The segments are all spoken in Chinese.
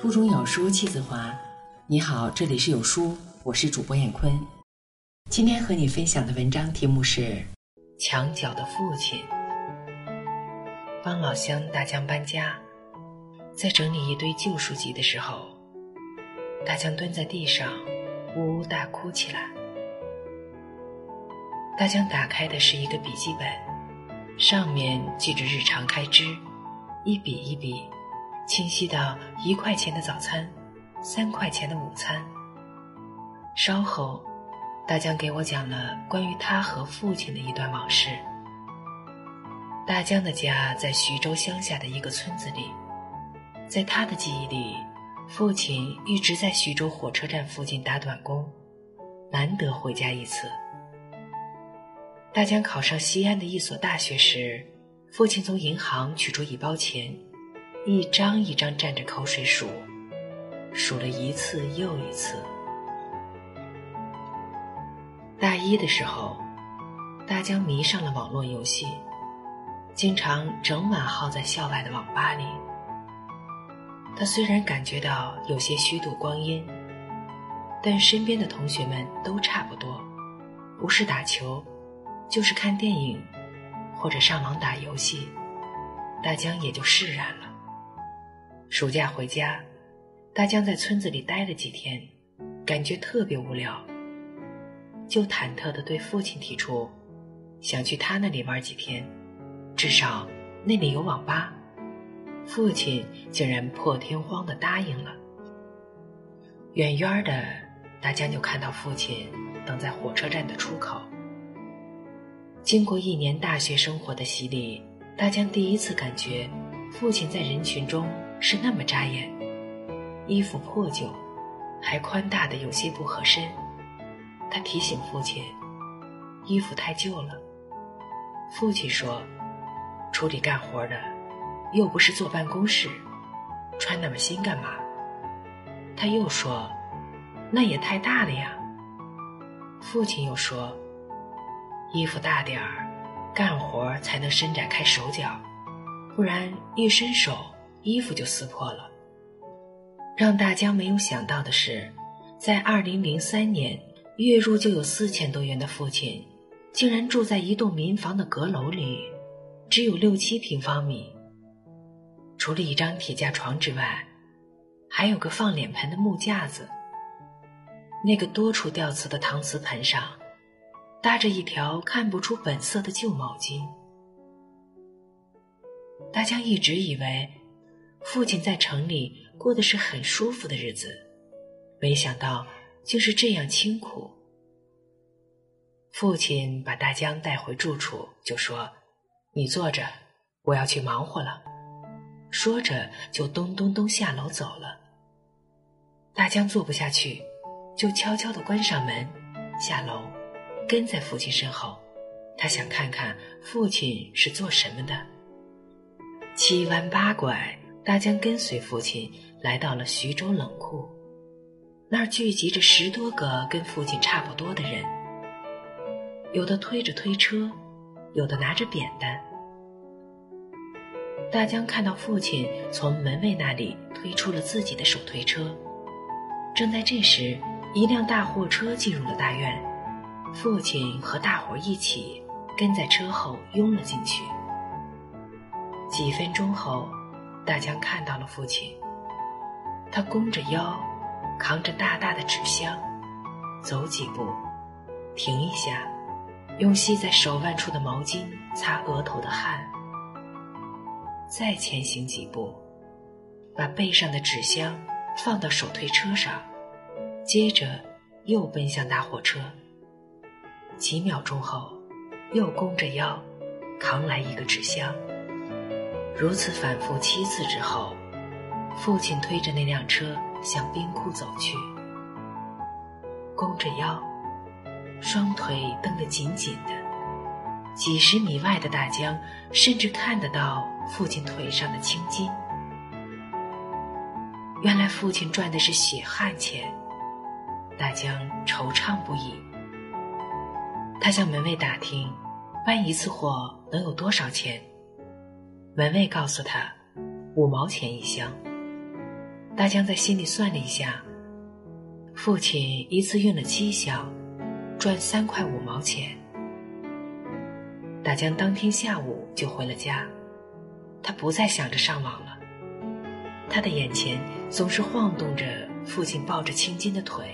腹中有书气自华。你好，这里是有书，我是主播艳坤。今天和你分享的文章题目是《墙角的父亲》。帮老乡大江搬家，在整理一堆旧书籍的时候，大江蹲在地上，呜呜大哭起来。大江打开的是一个笔记本，上面记着日常开支，一笔一笔。清晰到一块钱的早餐，三块钱的午餐。稍后，大江给我讲了关于他和父亲的一段往事。大江的家在徐州乡下的一个村子里，在他的记忆里，父亲一直在徐州火车站附近打短工，难得回家一次。大江考上西安的一所大学时，父亲从银行取出一包钱。一张一张蘸着口水数，数了一次又一次。大一的时候，大江迷上了网络游戏，经常整晚耗在校外的网吧里。他虽然感觉到有些虚度光阴，但身边的同学们都差不多，不是打球，就是看电影，或者上网打游戏，大江也就释然了。暑假回家，大江在村子里待了几天，感觉特别无聊，就忐忑地对父亲提出，想去他那里玩几天，至少那里有网吧。父亲竟然破天荒地答应了。远远的，大江就看到父亲等在火车站的出口。经过一年大学生活的洗礼，大江第一次感觉，父亲在人群中。是那么扎眼，衣服破旧，还宽大的有些不合身。他提醒父亲，衣服太旧了。父亲说：“处理干活的，又不是坐办公室，穿那么新干嘛？”他又说：“那也太大了呀。”父亲又说：“衣服大点儿，干活才能伸展开手脚，不然一伸手。”衣服就撕破了。让大江没有想到的是，在二零零三年，月入就有四千多元的父亲，竟然住在一栋民房的阁楼里，只有六七平方米。除了一张铁架床之外，还有个放脸盆的木架子。那个多处掉瓷的搪瓷盆上，搭着一条看不出本色的旧毛巾。大江一直以为。父亲在城里过的是很舒服的日子，没想到竟是这样清苦。父亲把大江带回住处，就说：“你坐着，我要去忙活了。”说着就咚咚咚下楼走了。大江坐不下去，就悄悄地关上门，下楼，跟在父亲身后。他想看看父亲是做什么的。七弯八拐。大江跟随父亲来到了徐州冷库，那儿聚集着十多个跟父亲差不多的人，有的推着推车，有的拿着扁担。大江看到父亲从门卫那里推出了自己的手推车，正在这时，一辆大货车进入了大院，父亲和大伙一起跟在车后拥了进去。几分钟后。大江看到了父亲，他弓着腰，扛着大大的纸箱，走几步，停一下，用系在手腕处的毛巾擦额头的汗，再前行几步，把背上的纸箱放到手推车上，接着又奔向大货车。几秒钟后，又弓着腰，扛来一个纸箱。如此反复七次之后，父亲推着那辆车向冰库走去，弓着腰，双腿蹬得紧紧的。几十米外的大江甚至看得到父亲腿上的青筋。原来父亲赚的是血汗钱，大江惆怅不已。他向门卫打听，搬一次货能有多少钱？门卫告诉他，五毛钱一箱。大江在心里算了一下，父亲一次运了七箱，赚三块五毛钱。大江当天下午就回了家，他不再想着上网了。他的眼前总是晃动着父亲抱着青筋的腿。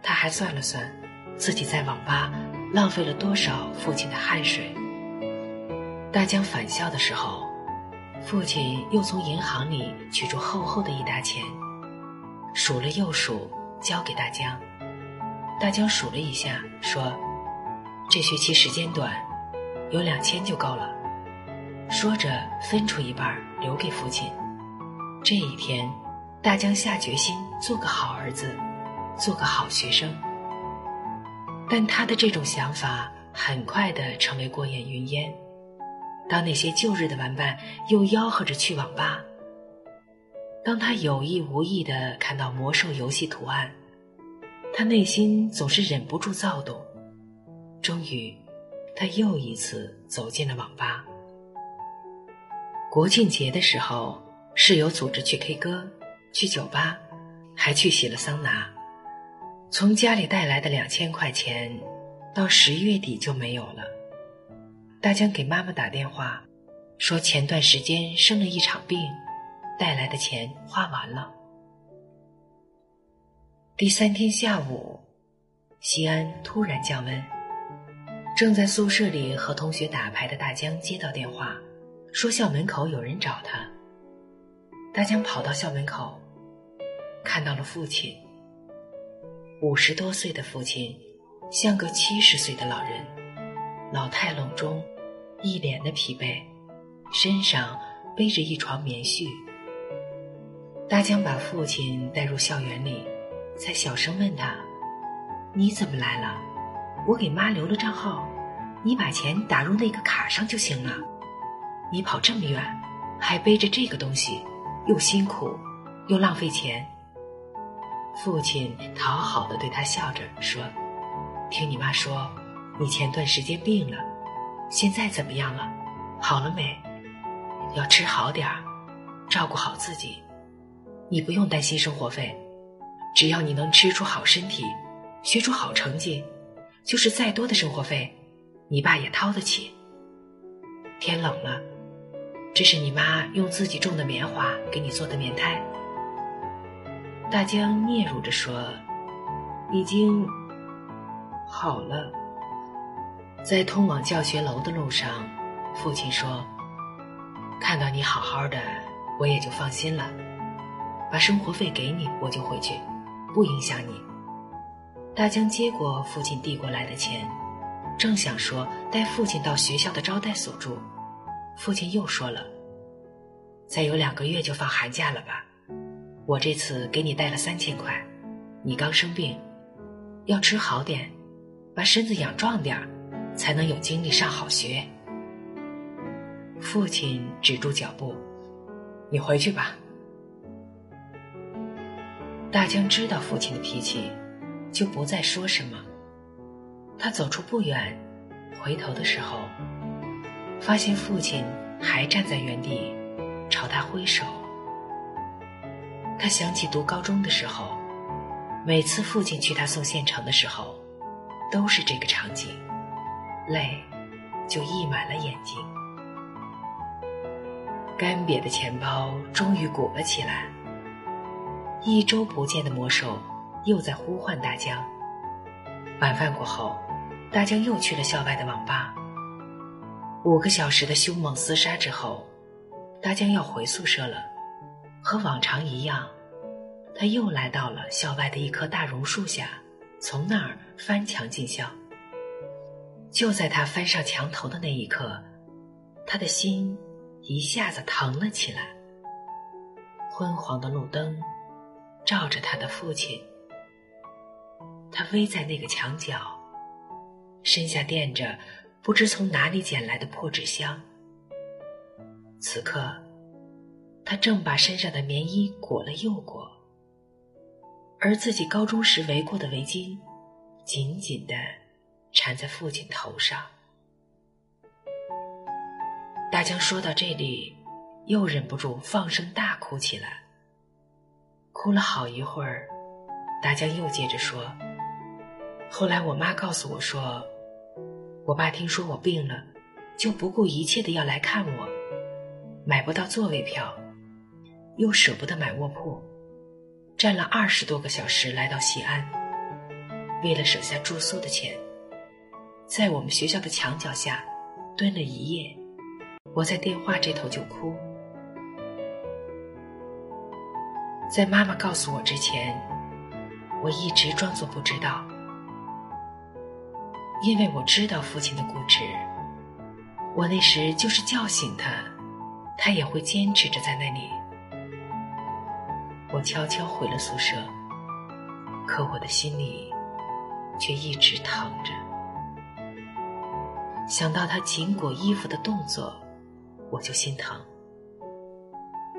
他还算了算，自己在网吧浪费了多少父亲的汗水。大江返校的时候，父亲又从银行里取出厚厚的一沓钱，数了又数，交给大江。大江数了一下，说。这学期时间短，有两千就够了。说着，分出一半留给父亲。这一天，大江下决心做个好儿子，做个好学生。但他的这种想法很快的成为过眼云烟。当那些旧日的玩伴又吆喝着去网吧，当他有意无意的看到魔兽游戏图案，他内心总是忍不住躁动。终于，他又一次走进了网吧。国庆节的时候，室友组织去 K 歌、去酒吧，还去洗了桑拿。从家里带来的两千块钱，到十一月底就没有了。大江给妈妈打电话，说前段时间生了一场病，带来的钱花完了。第三天下午，西安突然降温。正在宿舍里和同学打牌的大江接到电话，说校门口有人找他。大江跑到校门口，看到了父亲。五十多岁的父亲，像个七十岁的老人，老态龙钟，一脸的疲惫，身上背着一床棉絮。大江把父亲带入校园里，才小声问他：“你怎么来了？”我给妈留了账号，你把钱打入那个卡上就行了。你跑这么远，还背着这个东西，又辛苦又浪费钱。父亲讨好的对他笑着说：“听你妈说，你前段时间病了，现在怎么样了？好了没？要吃好点儿，照顾好自己。你不用担心生活费，只要你能吃出好身体，学出好成绩。”就是再多的生活费，你爸也掏得起。天冷了，这是你妈用自己种的棉花给你做的棉胎。大江嗫嚅着说：“已经好了。”在通往教学楼的路上，父亲说：“看到你好好的，我也就放心了。把生活费给你，我就回去，不影响你。”大江接过父亲递过来的钱，正想说带父亲到学校的招待所住，父亲又说了：“再有两个月就放寒假了吧？我这次给你带了三千块，你刚生病，要吃好点，把身子养壮点儿，才能有精力上好学。”父亲止住脚步：“你回去吧。”大江知道父亲的脾气。就不再说什么。他走出不远，回头的时候，发现父亲还站在原地，朝他挥手。他想起读高中的时候，每次父亲去他送县城的时候，都是这个场景，泪就溢满了眼睛。干瘪的钱包终于鼓了起来。一周不见的魔兽。又在呼唤大江。晚饭过后，大江又去了校外的网吧。五个小时的凶猛厮杀之后，大江要回宿舍了。和往常一样，他又来到了校外的一棵大榕树下，从那儿翻墙进校。就在他翻上墙头的那一刻，他的心一下子疼了起来。昏黄的路灯照着他的父亲。他偎在那个墙角，身下垫着不知从哪里捡来的破纸箱。此刻，他正把身上的棉衣裹了又裹，而自己高中时围过的围巾，紧紧的缠在父亲头上。大江说到这里，又忍不住放声大哭起来。哭了好一会儿，大江又接着说：“后来我妈告诉我说，我爸听说我病了，就不顾一切的要来看我，买不到座位票，又舍不得买卧铺，站了二十多个小时来到西安，为了省下住宿的钱，在我们学校的墙角下蹲了一夜。我在电话这头就哭。”在妈妈告诉我之前，我一直装作不知道，因为我知道父亲的固执。我那时就是叫醒他，他也会坚持着在那里。我悄悄回了宿舍，可我的心里却一直疼着。想到他紧裹衣服的动作，我就心疼。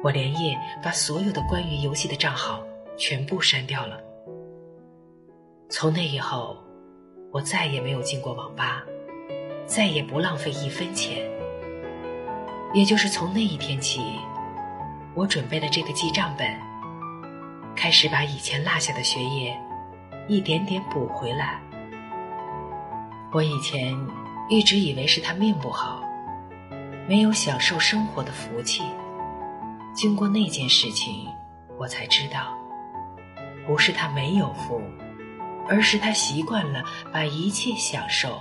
我连夜把所有的关于游戏的账号全部删掉了。从那以后，我再也没有进过网吧，再也不浪费一分钱。也就是从那一天起，我准备了这个记账本，开始把以前落下的学业一点点补回来。我以前一直以为是他命不好，没有享受生活的福气。经过那件事情，我才知道，不是他没有福，而是他习惯了把一切享受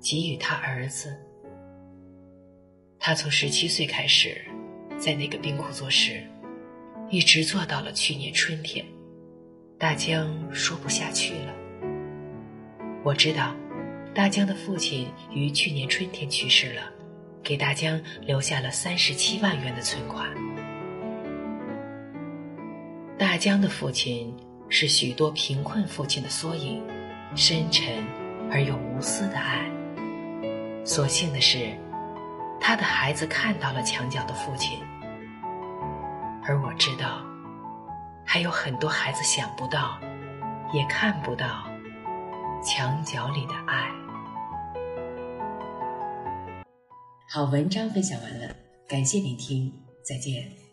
给予他儿子。他从十七岁开始，在那个冰库做事，一直做到了去年春天。大江说不下去了。我知道，大江的父亲于去年春天去世了，给大江留下了三十七万元的存款。大江的父亲是许多贫困父亲的缩影，深沉而又无私的爱。所幸的是，他的孩子看到了墙角的父亲，而我知道，还有很多孩子想不到，也看不到墙角里的爱。好，文章分享完了，感谢聆听，再见。